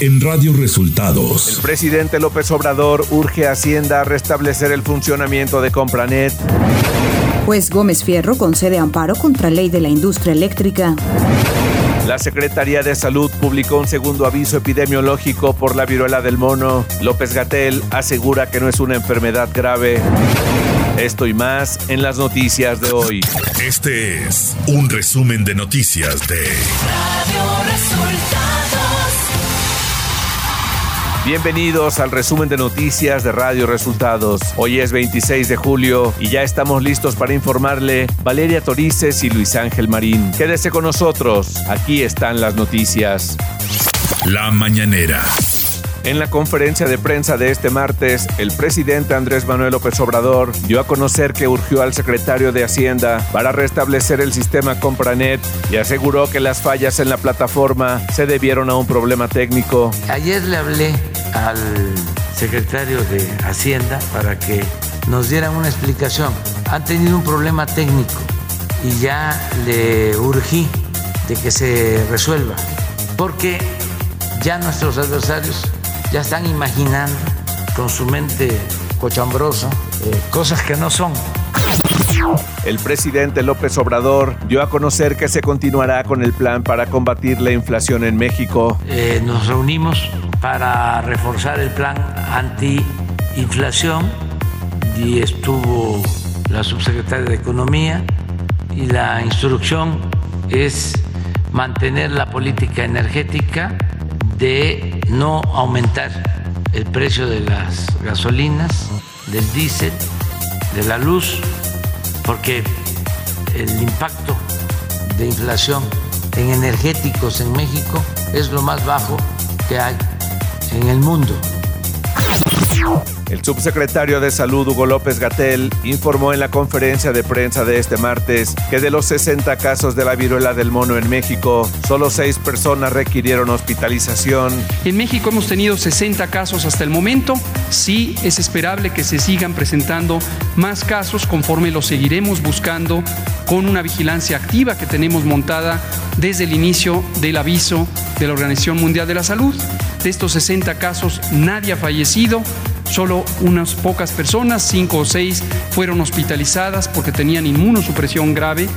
en Radio Resultados. El presidente López Obrador urge a Hacienda a restablecer el funcionamiento de Compranet. Juez Gómez Fierro concede amparo contra ley de la industria eléctrica. La Secretaría de Salud publicó un segundo aviso epidemiológico por la viruela del mono. López Gatel asegura que no es una enfermedad grave. Esto y más en las noticias de hoy. Este es un resumen de noticias de Radio Resultados. Bienvenidos al resumen de noticias de Radio Resultados. Hoy es 26 de julio y ya estamos listos para informarle Valeria Torices y Luis Ángel Marín. Quédese con nosotros, aquí están las noticias. La mañanera. En la conferencia de prensa de este martes, el presidente Andrés Manuel López Obrador dio a conocer que urgió al secretario de Hacienda para restablecer el sistema Compranet y aseguró que las fallas en la plataforma se debieron a un problema técnico. Ayer le hablé al secretario de Hacienda para que nos dieran una explicación. Han tenido un problema técnico y ya le urgí de que se resuelva, porque ya nuestros adversarios ya están imaginando con su mente cochambrosa eh, cosas que no son. El presidente López Obrador dio a conocer que se continuará con el plan para combatir la inflación en México. Eh, nos reunimos para reforzar el plan anti-inflación y estuvo la subsecretaria de Economía y la instrucción es mantener la política energética de no aumentar el precio de las gasolinas, del diésel, de la luz, porque el impacto de inflación en energéticos en México es lo más bajo que hay en el mundo. El subsecretario de Salud Hugo López Gatel informó en la conferencia de prensa de este martes que de los 60 casos de la viruela del mono en México, solo 6 personas requirieron hospitalización. En México hemos tenido 60 casos hasta el momento. Sí es esperable que se sigan presentando más casos conforme los seguiremos buscando con una vigilancia activa que tenemos montada desde el inicio del aviso de la Organización Mundial de la Salud. De estos 60 casos, nadie ha fallecido, Solo unas pocas personas, cinco o seis, fueron hospitalizadas porque tenían inmunosupresión grave.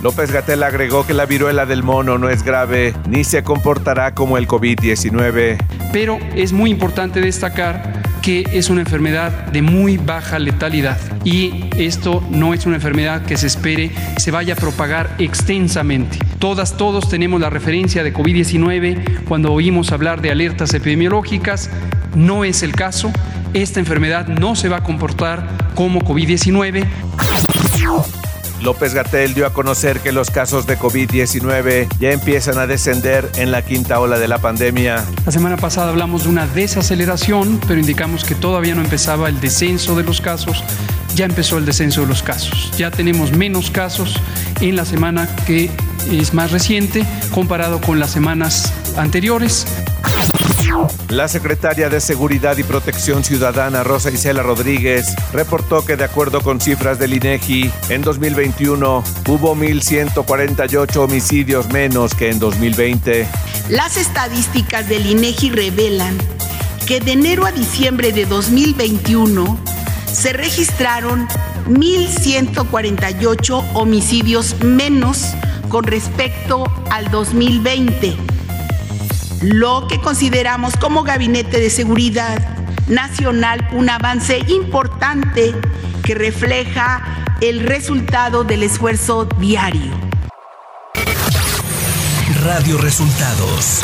López Gatel agregó que la viruela del mono no es grave ni se comportará como el COVID-19. Pero es muy importante destacar que es una enfermedad de muy baja letalidad y esto no es una enfermedad que se espere se vaya a propagar extensamente. Todas, todos tenemos la referencia de COVID-19 cuando oímos hablar de alertas epidemiológicas no es el caso. Esta enfermedad no se va a comportar como COVID-19. López Gatel dio a conocer que los casos de COVID-19 ya empiezan a descender en la quinta ola de la pandemia. La semana pasada hablamos de una desaceleración, pero indicamos que todavía no empezaba el descenso de los casos. Ya empezó el descenso de los casos. Ya tenemos menos casos en la semana que es más reciente comparado con las semanas anteriores. La secretaria de Seguridad y Protección Ciudadana, Rosa Isela Rodríguez, reportó que de acuerdo con cifras del INEGI, en 2021 hubo 1.148 homicidios menos que en 2020. Las estadísticas del INEGI revelan que de enero a diciembre de 2021 se registraron 1.148 homicidios menos con respecto al 2020 lo que consideramos como Gabinete de Seguridad Nacional un avance importante que refleja el resultado del esfuerzo diario. Radio Resultados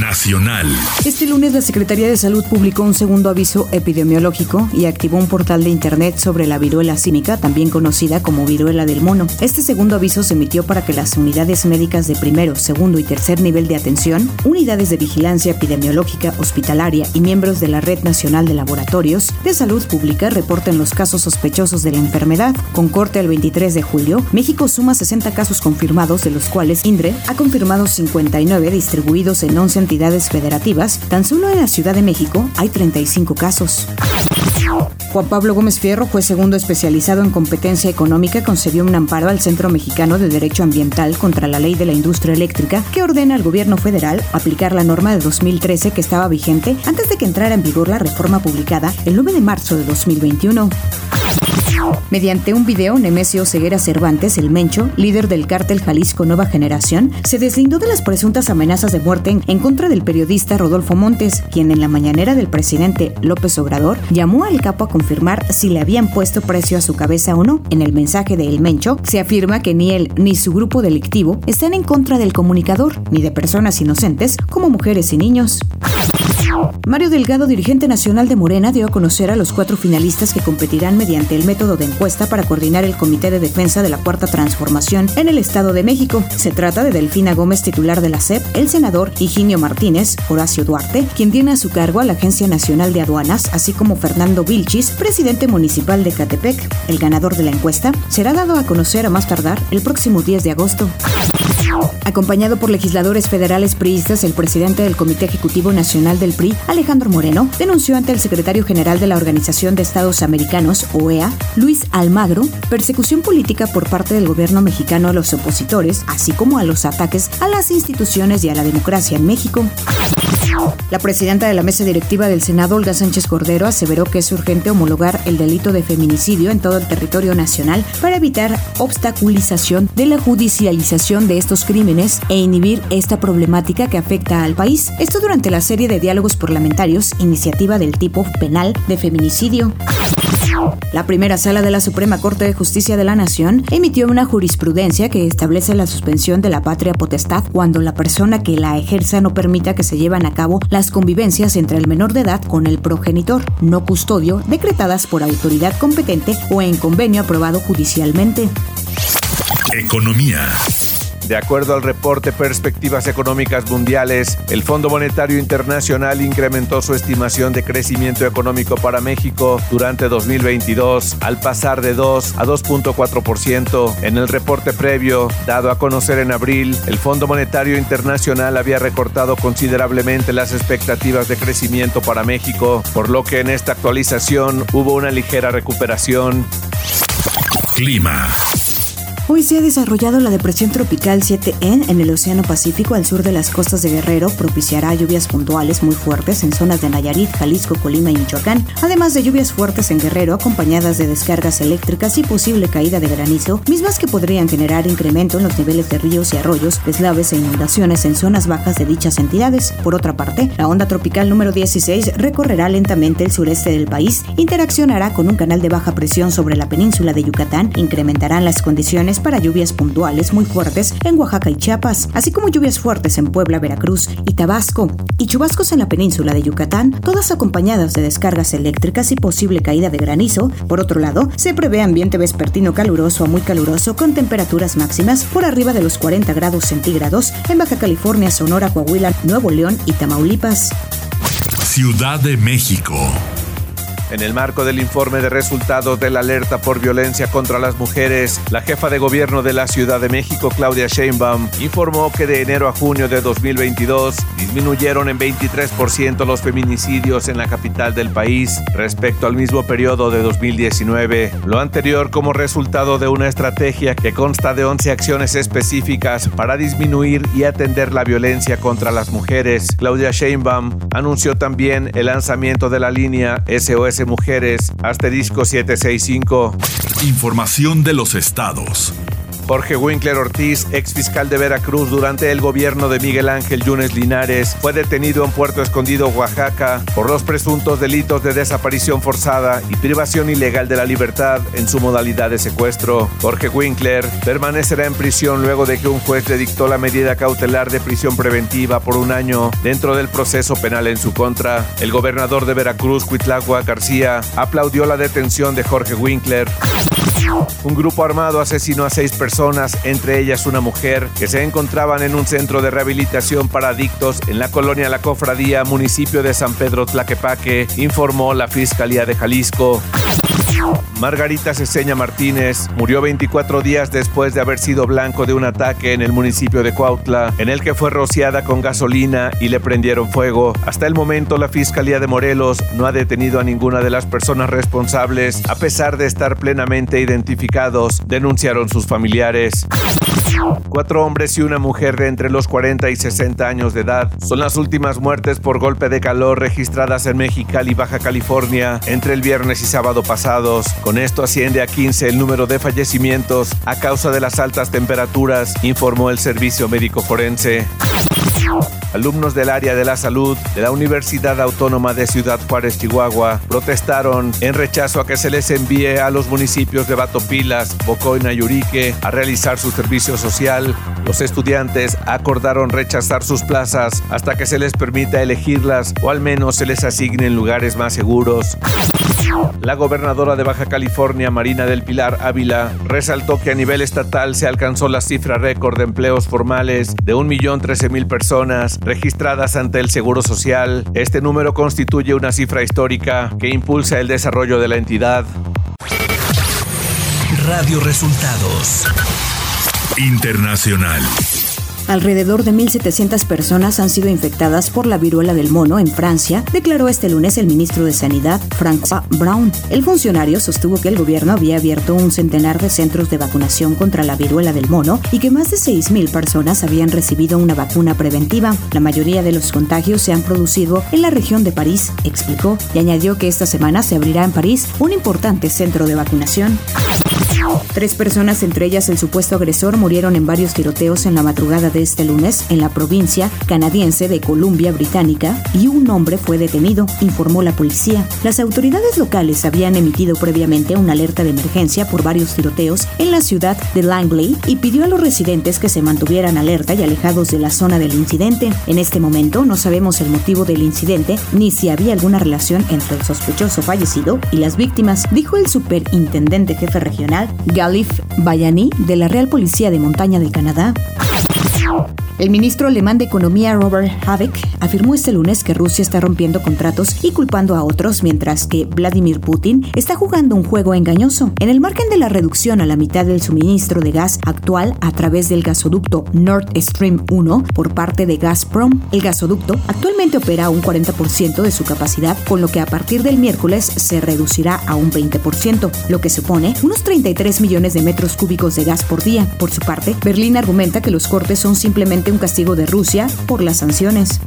Nacional. Este lunes la Secretaría de Salud publicó un segundo aviso epidemiológico y activó un portal de internet sobre la viruela cínica, también conocida como viruela del mono. Este segundo aviso se emitió para que las unidades médicas de primero, segundo y tercer nivel de atención, unidades de vigilancia epidemiológica hospitalaria y miembros de la Red Nacional de Laboratorios de Salud Pública reporten los casos sospechosos de la enfermedad. Con corte al 23 de julio, México suma 60 casos confirmados, de los cuales INDRE ha confirmado 59 distribuidos en 11 entidades federativas, tan solo en la Ciudad de México hay 35 casos. Juan Pablo Gómez Fierro, juez segundo especializado en competencia económica, concedió un amparo al Centro Mexicano de Derecho Ambiental contra la Ley de la Industria Eléctrica que ordena al gobierno federal aplicar la norma de 2013 que estaba vigente antes de que entrara en vigor la reforma publicada el 9 de marzo de 2021. Mediante un video, Nemesio Ceguera Cervantes, el Mencho, líder del cártel Jalisco Nueva Generación, se deslindó de las presuntas amenazas de muerte en contra del periodista Rodolfo Montes, quien en la mañanera del presidente López Obrador llamó al capo a confirmar si le habían puesto precio a su cabeza o no. En el mensaje de El Mencho se afirma que ni él ni su grupo delictivo están en contra del comunicador, ni de personas inocentes como mujeres y niños. Mario Delgado, dirigente nacional de Morena, dio a conocer a los cuatro finalistas que competirán mediante el método de encuesta para coordinar el Comité de Defensa de la Cuarta Transformación en el Estado de México. Se trata de Delfina Gómez, titular de la SEP, el senador Higinio Martínez, Horacio Duarte, quien tiene a su cargo a la Agencia Nacional de Aduanas, así como Fernando Vilchis, presidente municipal de Catepec. El ganador de la encuesta será dado a conocer a más tardar el próximo 10 de agosto. Acompañado por legisladores federales priistas, el presidente del Comité Ejecutivo Nacional del PRI, Alejandro Moreno, denunció ante el secretario general de la Organización de Estados Americanos, OEA, Luis Almagro, persecución política por parte del gobierno mexicano a los opositores, así como a los ataques a las instituciones y a la democracia en México. La presidenta de la mesa directiva del Senado, Olga Sánchez Cordero, aseveró que es urgente homologar el delito de feminicidio en todo el territorio nacional para evitar obstaculización de la judicialización de estos crímenes e inhibir esta problemática que afecta al país. Esto durante la serie de diálogos parlamentarios, iniciativa del tipo penal de feminicidio. La primera sala de la Suprema Corte de Justicia de la Nación emitió una jurisprudencia que establece la suspensión de la patria potestad cuando la persona que la ejerza no permita que se lleven a cabo las convivencias entre el menor de edad con el progenitor, no custodio, decretadas por autoridad competente o en convenio aprobado judicialmente. Economía. De acuerdo al reporte Perspectivas Económicas Mundiales, el Fondo Monetario Internacional incrementó su estimación de crecimiento económico para México durante 2022 al pasar de 2 a 2.4%. En el reporte previo, dado a conocer en abril, el Fondo Monetario Internacional había recortado considerablemente las expectativas de crecimiento para México, por lo que en esta actualización hubo una ligera recuperación. Clima. Hoy se ha desarrollado la depresión tropical 7N en el Océano Pacífico al sur de las costas de Guerrero, propiciará lluvias puntuales muy fuertes en zonas de Nayarit, Jalisco, Colima y Michoacán, además de lluvias fuertes en Guerrero acompañadas de descargas eléctricas y posible caída de granizo, mismas que podrían generar incremento en los niveles de ríos y arroyos, deslaves e inundaciones en zonas bajas de dichas entidades. Por otra parte, la onda tropical número 16 recorrerá lentamente el sureste del país, interaccionará con un canal de baja presión sobre la península de Yucatán, incrementarán las condiciones para lluvias puntuales muy fuertes en Oaxaca y Chiapas, así como lluvias fuertes en Puebla, Veracruz y Tabasco, y chubascos en la península de Yucatán, todas acompañadas de descargas eléctricas y posible caída de granizo. Por otro lado, se prevé ambiente vespertino caluroso a muy caluroso con temperaturas máximas por arriba de los 40 grados centígrados en Baja California, Sonora, Coahuila, Nuevo León y Tamaulipas. Ciudad de México. En el marco del informe de resultados de la alerta por violencia contra las mujeres, la jefa de gobierno de la Ciudad de México, Claudia Sheinbaum, informó que de enero a junio de 2022 disminuyeron en 23% los feminicidios en la capital del país respecto al mismo periodo de 2019. Lo anterior como resultado de una estrategia que consta de 11 acciones específicas para disminuir y atender la violencia contra las mujeres. Claudia Sheinbaum anunció también el lanzamiento de la línea SOS Mujeres, asterisco 765. Información de los estados. Jorge Winkler Ortiz, ex fiscal de Veracruz durante el gobierno de Miguel Ángel Yunes Linares, fue detenido en Puerto Escondido, Oaxaca, por los presuntos delitos de desaparición forzada y privación ilegal de la libertad en su modalidad de secuestro. Jorge Winkler permanecerá en prisión luego de que un juez le dictó la medida cautelar de prisión preventiva por un año dentro del proceso penal en su contra. El gobernador de Veracruz, Cuitlagua García, aplaudió la detención de Jorge Winkler. Un grupo armado asesinó a seis personas, entre ellas una mujer, que se encontraban en un centro de rehabilitación para adictos en la colonia La Cofradía, municipio de San Pedro Tlaquepaque, informó la Fiscalía de Jalisco. Margarita Ceseña Martínez murió 24 días después de haber sido blanco de un ataque en el municipio de Cuautla, en el que fue rociada con gasolina y le prendieron fuego. Hasta el momento, la Fiscalía de Morelos no ha detenido a ninguna de las personas responsables, a pesar de estar plenamente identificados, denunciaron sus familiares. Cuatro hombres y una mujer de entre los 40 y 60 años de edad son las últimas muertes por golpe de calor registradas en Mexicali, Baja California, entre el viernes y sábado pasados. Con esto asciende a 15 el número de fallecimientos a causa de las altas temperaturas, informó el Servicio Médico Forense. Alumnos del área de la salud de la Universidad Autónoma de Ciudad Juárez, Chihuahua, protestaron en rechazo a que se les envíe a los municipios de Batopilas, Bocoina y Urique a realizar su servicio social. Los estudiantes acordaron rechazar sus plazas hasta que se les permita elegirlas o al menos se les asignen lugares más seguros. La gobernadora de Baja California, Marina del Pilar Ávila, resaltó que a nivel estatal se alcanzó la cifra récord de empleos formales de 1.013.000 personas registradas ante el Seguro Social. Este número constituye una cifra histórica que impulsa el desarrollo de la entidad. Radio Resultados Internacional. Alrededor de 1.700 personas han sido infectadas por la viruela del mono en Francia, declaró este lunes el ministro de Sanidad, François Brown. El funcionario sostuvo que el gobierno había abierto un centenar de centros de vacunación contra la viruela del mono y que más de 6.000 personas habían recibido una vacuna preventiva. La mayoría de los contagios se han producido en la región de París, explicó, y añadió que esta semana se abrirá en París un importante centro de vacunación. Tres personas, entre ellas el supuesto agresor, murieron en varios tiroteos en la madrugada de este lunes en la provincia canadiense de Columbia Británica y un hombre fue detenido, informó la policía. Las autoridades locales habían emitido previamente una alerta de emergencia por varios tiroteos en la ciudad de Langley y pidió a los residentes que se mantuvieran alerta y alejados de la zona del incidente. En este momento no sabemos el motivo del incidente ni si había alguna relación entre el sospechoso fallecido y las víctimas, dijo el superintendente jefe regional Galif Bayani de la Real Policía de Montaña de Canadá. El ministro alemán de Economía Robert Habeck afirmó este lunes que Rusia está rompiendo contratos y culpando a otros, mientras que Vladimir Putin está jugando un juego engañoso. En el margen de la reducción a la mitad del suministro de gas actual a través del gasoducto Nord Stream 1 por parte de Gazprom, el gasoducto actualmente opera un 40% de su capacidad, con lo que a partir del miércoles se reducirá a un 20%, lo que supone unos 33 millones de metros cúbicos de gas por día. Por su parte, Berlín argumenta que los cortes son simplemente un castigo de Rusia por las sanciones.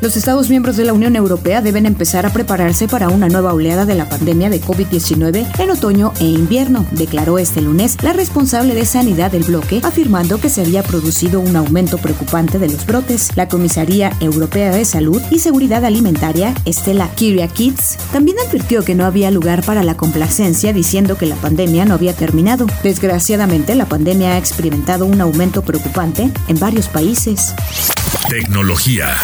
Los Estados miembros de la Unión Europea deben empezar a prepararse para una nueva oleada de la pandemia de COVID-19 en otoño e invierno, declaró este lunes la responsable de sanidad del bloque, afirmando que se había producido un aumento preocupante de los brotes. La Comisaría Europea de Salud y Seguridad Alimentaria, Estela Kyriakides, también advirtió que no había lugar para la complacencia, diciendo que la pandemia no había terminado. Desgraciadamente, la pandemia ha experimentado un aumento preocupante en varios países. Tecnología.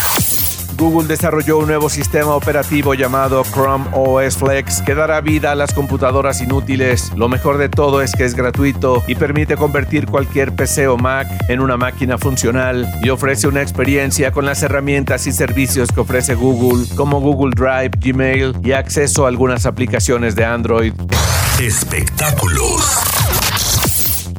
Google desarrolló un nuevo sistema operativo llamado Chrome OS Flex que dará vida a las computadoras inútiles. Lo mejor de todo es que es gratuito y permite convertir cualquier PC o Mac en una máquina funcional y ofrece una experiencia con las herramientas y servicios que ofrece Google como Google Drive, Gmail y acceso a algunas aplicaciones de Android. Espectáculos.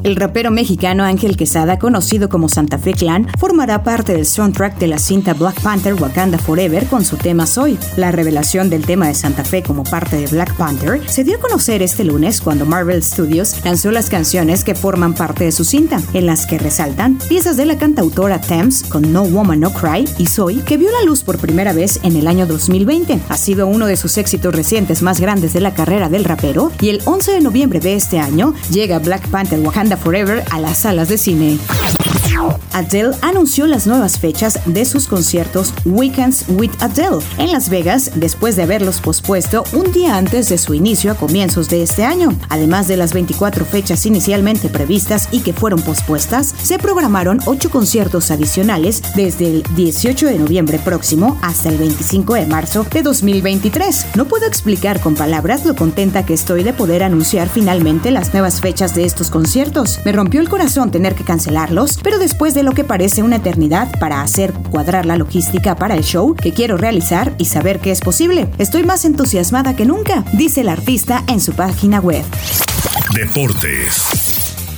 El rapero mexicano Ángel Quesada, conocido como Santa Fe Clan, formará parte del soundtrack de la cinta Black Panther Wakanda Forever con su tema Soy. La revelación del tema de Santa Fe como parte de Black Panther se dio a conocer este lunes cuando Marvel Studios lanzó las canciones que forman parte de su cinta, en las que resaltan piezas de la cantautora Thames con No Woman No Cry y Soy, que vio la luz por primera vez en el año 2020. Ha sido uno de sus éxitos recientes más grandes de la carrera del rapero y el 11 de noviembre de este año llega Black Panther Wakanda Forever a las salas de cine. Adele anunció las nuevas fechas de sus conciertos Weekends with Adele en Las Vegas después de haberlos pospuesto un día antes de su inicio a comienzos de este año. Además de las 24 fechas inicialmente previstas y que fueron pospuestas, se programaron 8 conciertos adicionales desde el 18 de noviembre próximo hasta el 25 de marzo de 2023. No puedo explicar con palabras lo contenta que estoy de poder anunciar finalmente las nuevas fechas de estos conciertos. Me rompió el corazón tener que cancelarlos, pero después después de lo que parece una eternidad para hacer cuadrar la logística para el show que quiero realizar y saber que es posible. Estoy más entusiasmada que nunca, dice el artista en su página web. Deportes.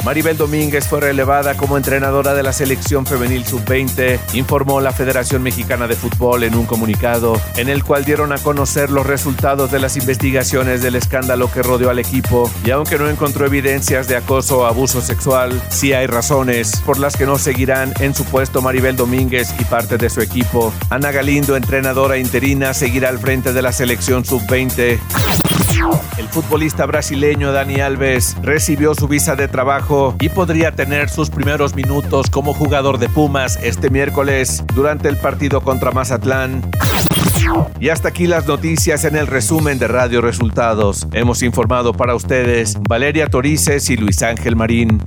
Maribel Domínguez fue relevada como entrenadora de la selección femenil sub-20, informó la Federación Mexicana de Fútbol en un comunicado, en el cual dieron a conocer los resultados de las investigaciones del escándalo que rodeó al equipo, y aunque no encontró evidencias de acoso o abuso sexual, sí hay razones por las que no seguirán en su puesto Maribel Domínguez y parte de su equipo. Ana Galindo, entrenadora interina, seguirá al frente de la selección sub-20. El futbolista brasileño Dani Alves recibió su visa de trabajo y podría tener sus primeros minutos como jugador de Pumas este miércoles durante el partido contra Mazatlán. Y hasta aquí las noticias en el resumen de Radio Resultados. Hemos informado para ustedes Valeria Torices y Luis Ángel Marín.